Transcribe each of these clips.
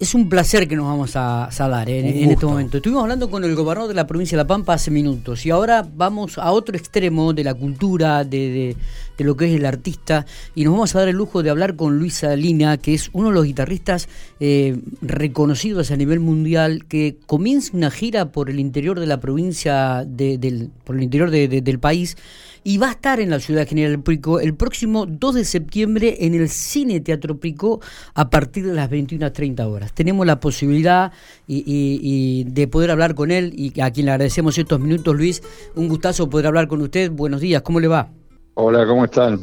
Es un placer que nos vamos a, dar en, este momento. Estuvimos hablando con el gobernador de la provincia de La Pampa hace minutos y ahora vamos a otro extremo de la cultura, de, lo que es el artista y nos vamos a dar el lujo de hablar con Luisa Lina, que es uno de los guitarristas eh, reconocidos a nivel mundial, que comienza una gira por el interior de la provincia, del, por el interior del país y va a estar en la ciudad de General Pico el próximo 2 de septiembre en el Cine Teatro Pico a partir de las 21.30 horas. Tenemos la posibilidad y, de poder hablar con él y a quien le agradecemos estos minutos, Luis. Un gustazo poder hablar con usted. Buenos días, ¿cómo le va? Hola, ¿cómo están?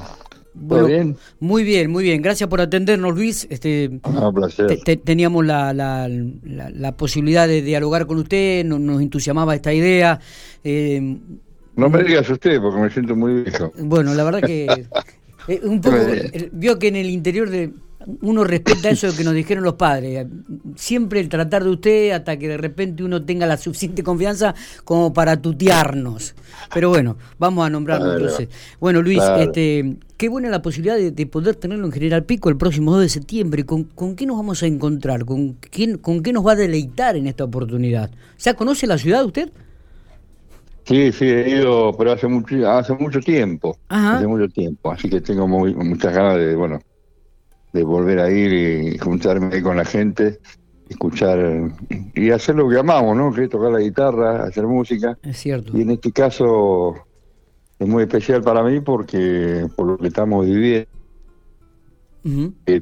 ¿Todo bien? Muy bien, muy bien. Gracias por atendernos, Luis. Este, un placer. teníamos la, la, posibilidad de dialogar con usted, nos, nos entusiasmaba esta idea. Eh, no me digas usted, porque me siento muy viejo. Bueno, la verdad que eh, un poco vio que en el interior de uno respeta eso que nos dijeron los padres. Siempre el tratar de usted hasta que de repente uno tenga la suficiente confianza como para tutearnos. Pero bueno, vamos a nombrarlo entonces. Bueno, Luis, este, qué buena la posibilidad de, poder tenerlo en General Pico el próximo 2 de septiembre. ¿Con, ¿Con, qué nos vamos a encontrar? ¿Con, quién, ¿Con qué nos va a deleitar en esta oportunidad? ¿Ya conoce la ciudad usted? Sí, sí, he ido, pero hace mucho, hace mucho tiempo. Hace mucho tiempo. Así que tengo muchas ganas de, bueno, de volver a ir y juntarme ahí con la gente, escuchar y hacer lo que amamos, ¿no? Que es tocar la guitarra, hacer música. Es cierto. Y en este caso es muy especial para mí porque por lo que estamos viviendo.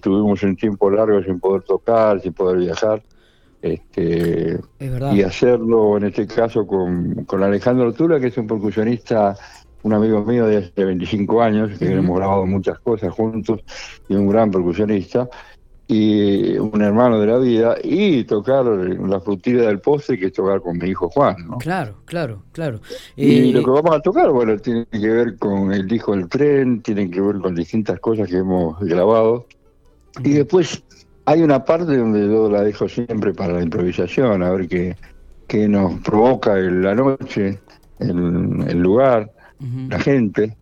tuvimos un tiempo largo sin poder tocar, sin poder viajar este, y hacerlo en este caso con, con Alejandro Tula, que es un percusionista, un amigo mío de hace 25 años, que hemos grabado muchas cosas juntos, y un gran percusionista, y un hermano de la vida, y tocar la frutilla del postre, que es tocar con mi hijo Juan. Claro, claro, claro. Y lo que vamos a tocar, bueno, tiene que ver con el disco del tren, tiene que ver con distintas cosas que hemos grabado. Y después hay una parte donde yo la dejo siempre para la improvisación, a ver qué, qué nos provoca la noche, el, lugar, la gente.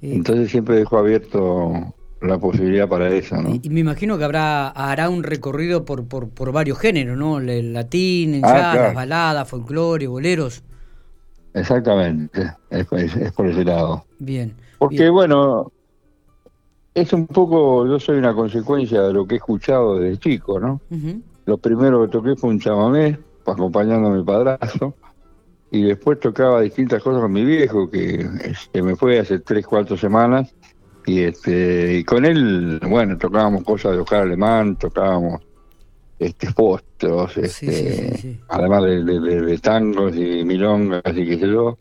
Entonces siempre dejo abierto la posibilidad para eso, ¿no? Y, me imagino que habrá hará un recorrido por, por, por varios géneros, ¿no? El latín, el ah, las baladas, folclore, boleros. Exactamente, es, por ese lado. Bien. Porque, bueno, es un poco, yo soy una consecuencia de lo que he escuchado desde chico, ¿no? Lo primero que toqué fue un chamamé, acompañando a mi padrastro, y después tocaba distintas cosas con mi viejo, que este, me fue hace tres, cuatro semanas, y este y con él, bueno, tocábamos cosas de Oscar Alemán, tocábamos este postros, este, además de, de, tangos y milongas y qué sé yo,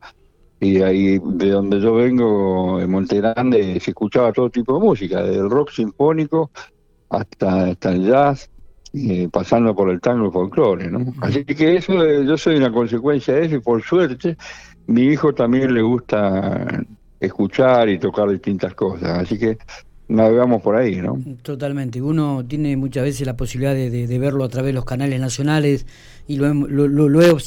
y ahí de donde yo vengo, en Monte Grande, se escuchaba todo tipo de música, desde el rock sinfónico hasta, hasta el jazz, eh, pasando por el tango y folclore, ¿no? Así que eso, eh, yo soy una consecuencia de eso y por suerte mi hijo también le gusta escuchar y tocar distintas cosas, así que navegamos por ahí, ¿no? Totalmente. Uno tiene muchas veces la posibilidad de, verlo a través de los canales nacionales y lo, lo,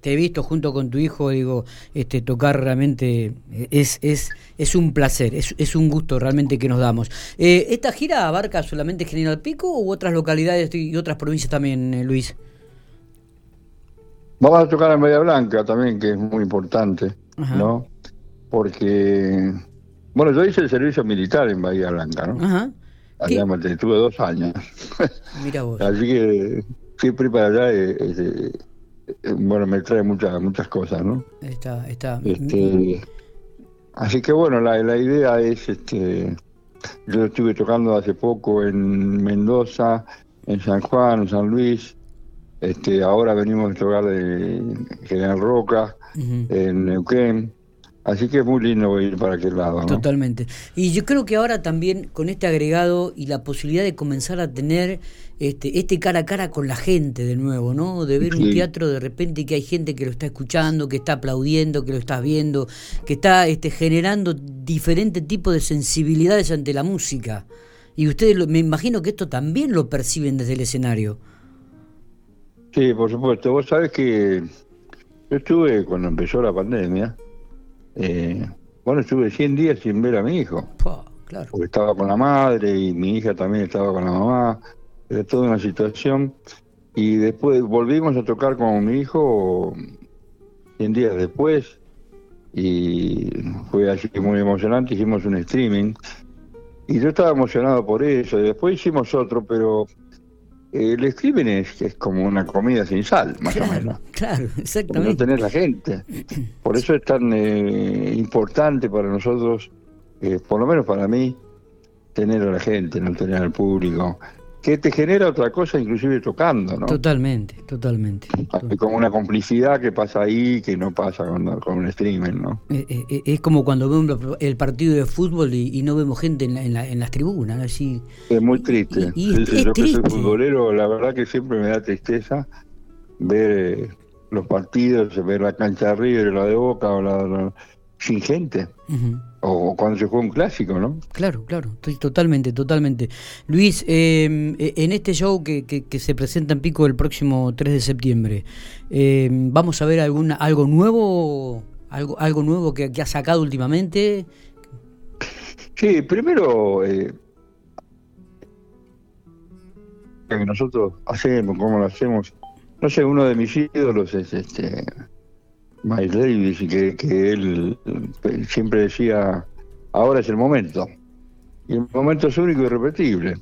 te he visto junto con tu hijo, digo, este tocar realmente es es es un placer, es, es un gusto realmente que nos damos. Eh, ¿Esta gira abarca solamente General Pico u otras localidades y otras provincias también, eh, Luis? Vamos a tocar en Bahía Blanca también, que es muy importante, ¿no? Porque bueno, yo hice el servicio militar en Bahía Blanca, ¿no? Ajá. Allá me tuve dos años. Mira vos. Así que siempre para allá, eh, eh, eh, bueno, me trae muchas muchas cosas, ¿no? Está, está. Este, así que bueno, la, la idea es, este, yo estuve tocando hace poco en Mendoza, en San Juan, en San Luis, este, ahora venimos a tocar de General Roca, en Neuquén. Así que es muy lindo ir para aquel lado. Totalmente. Y yo creo que ahora también con este agregado y la posibilidad de comenzar a tener este, este cara a cara con la gente de nuevo, ¿no? De ver un teatro de repente que hay gente que lo está escuchando, que está aplaudiendo, que lo está viendo, que está este, generando diferentes tipos de sensibilidades ante la música. Y ustedes, me imagino que esto también lo perciben desde el escenario. Sí, por supuesto. Vos sabés que yo estuve cuando empezó la pandemia eh, bueno, estuve 100 días sin ver a mi hijo. claro. Porque estaba con la madre y mi hija también estaba con la mamá. Era toda una situación. Y después volvimos a tocar con mi hijo 100 días después y fue así muy emocionante, hicimos un streaming y yo estaba emocionado por eso y después hicimos otro, pero el streaming es, es como una comida sin sal, más o menos. Claro, exactamente. No tener la gente. Por eso es tan eh, importante para nosotros, eh, por lo menos para mí, tener a la gente, no tener al público que te genera otra cosa, inclusive tocando, ¿no? Totalmente, totalmente. Hay como una complicidad que pasa ahí que no pasa con, con un streamer, ¿no? Eh, eh, eh, es como cuando vemos el partido de fútbol y, no vemos gente en, en, las tribunas, así. Es muy triste. yo que soy futbolero, la verdad que siempre me da tristeza ver los partidos, ver la cancha de River, la de Boca, o la, sin gente o cuando se juega un clásico, ¿no? Claro, claro, totalmente, totalmente. Luis, em, e, en este show que, que, se presenta en Pico el próximo 3 de septiembre, em, ¿vamos a ver alguna, algo nuevo, algo, algo nuevo que, ha sacado últimamente? Sí, primero, eh, que nosotros hacemos, cómo lo hacemos, no sé, uno de mis ídolos es este Miles Davis, y que, que él eh, siempre decía, ahora es el momento. Y el momento es único y irrepetible.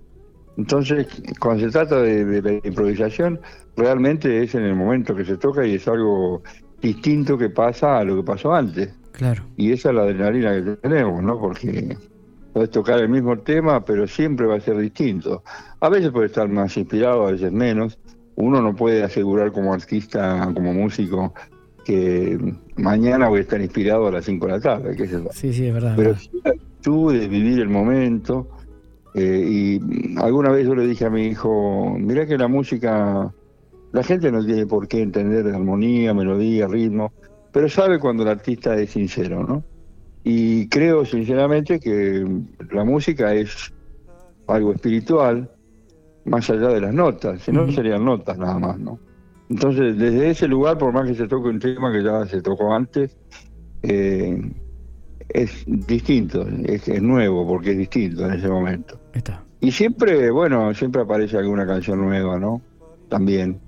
Entonces, cuando se trata de, la improvisación, realmente es en el momento que se toca y es algo distinto que pasa a lo que pasó antes. Claro. Y esa es la adrenalina que tenemos, ¿no? Porque puedes tocar el mismo tema, pero siempre va a ser distinto. A veces puede estar más inspirado, a veces menos. Uno no puede asegurar como artista, como músico, que mañana voy a estar inspirado a las 5 de la tarde, sé Sí, sí, es verdad. Pero tú de vivir el momento, eh, y alguna vez yo le dije a mi hijo, mira que la música, la gente no tiene por qué entender de armonía, melodía, ritmo, pero sabe cuando el artista es sincero, ¿no? Y creo sinceramente que la música es algo espiritual, más allá de las notas, si no serían notas nada más, ¿no? Entonces, desde ese lugar, por más que se toque un tema que ya se tocó antes, eh, es distinto, es, nuevo porque es distinto en ese momento. Está. Y siempre, bueno, siempre aparece alguna canción nueva, ¿no? También.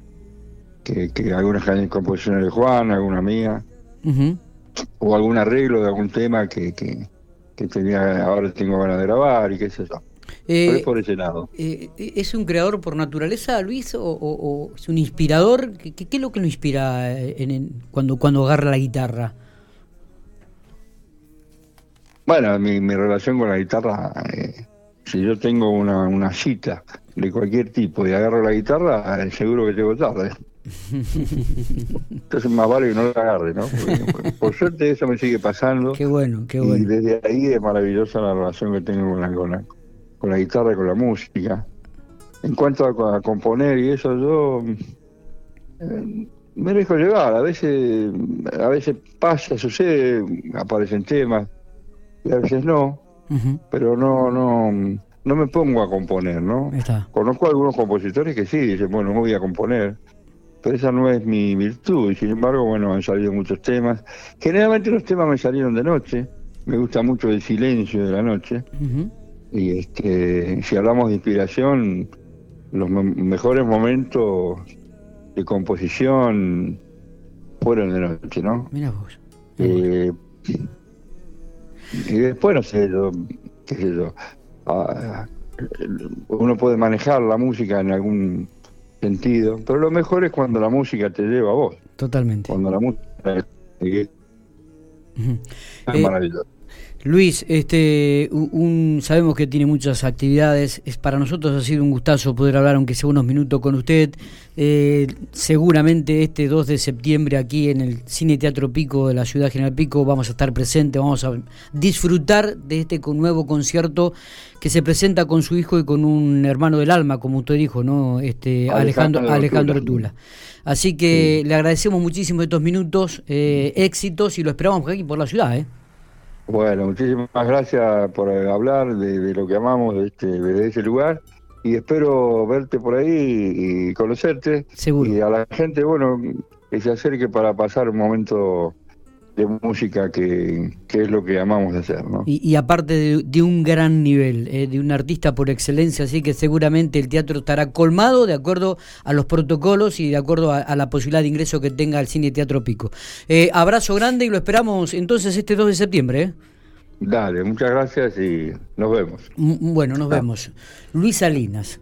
Que, que algunas composiciones de Juan, alguna mía. O algún arreglo de algún tema que, que, que tenía, ahora tengo ganas de grabar y qué sé yo. Eh, por ese lado. Eh, ¿Es un creador por naturaleza, Luis, o, es un inspirador? ¿Qué, ¿Qué, es lo que lo inspira en, cuando, cuando agarra la guitarra? Bueno, mi, mi relación con la guitarra, eh, si yo tengo una, una cita de cualquier tipo y agarro la guitarra, eh, seguro que llego tarde. Entonces más vale que no la agarre, ¿no? por suerte eso me sigue pasando. Qué bueno, qué bueno. Y desde ahí es maravillosa la relación que tengo con la, con la, con la guitarra, con la música. En cuanto a, componer y eso, yo eh, me dejo llevar. A veces, a veces pasa, sucede, aparecen temas y a veces no. Pero no, no, no me pongo a componer, ¿no? Conozco a algunos compositores que sí, dicen, bueno, no voy a componer. Pero esa no es mi virtud, y sin embargo, bueno, han salido muchos temas. Generalmente los temas me salieron de noche, me gusta mucho el silencio de la noche. Y este, si hablamos de inspiración, los mejores momentos de composición fueron de noche, ¿no? Mira vos. Eh, y después, no sé, yo, qué sé yo, ah, uno puede manejar la música en algún sentido, pero lo mejor es cuando la música te lleva a vos. Totalmente. Cuando la música... Es, es maravilloso. Luis, este, un, sabemos que tiene muchas actividades. Es para nosotros ha sido un gustazo poder hablar, aunque sea unos minutos, con usted. Eh, seguramente este 2 de septiembre aquí en el Cine Teatro Pico de la ciudad General Pico vamos a estar presentes, vamos a disfrutar de este nuevo concierto que se presenta con su hijo y con un hermano del alma, como usted dijo, ¿no? Este, Alejandro, Alejandro Tula. Así que le agradecemos muchísimo estos minutos, eh, éxitos y lo esperamos aquí por la ciudad, ¿eh? Bueno, muchísimas gracias por hablar de, lo que amamos de, este, de ese lugar y espero verte por ahí y conocerte. Seguro. Y a la gente, bueno, que se acerque para pasar un momento de música que, es lo que amamos hacer. ¿no? Y, aparte de, un gran nivel, eh, de un artista por excelencia, así que seguramente el teatro estará colmado de acuerdo a los protocolos y de acuerdo a, la posibilidad de ingreso que tenga el Cine Teatro Pico. Eh, abrazo grande y lo esperamos entonces este 2 de septiembre. ¿eh? Dale, muchas gracias y nos vemos. Bueno, nos vemos. Luis Salinas.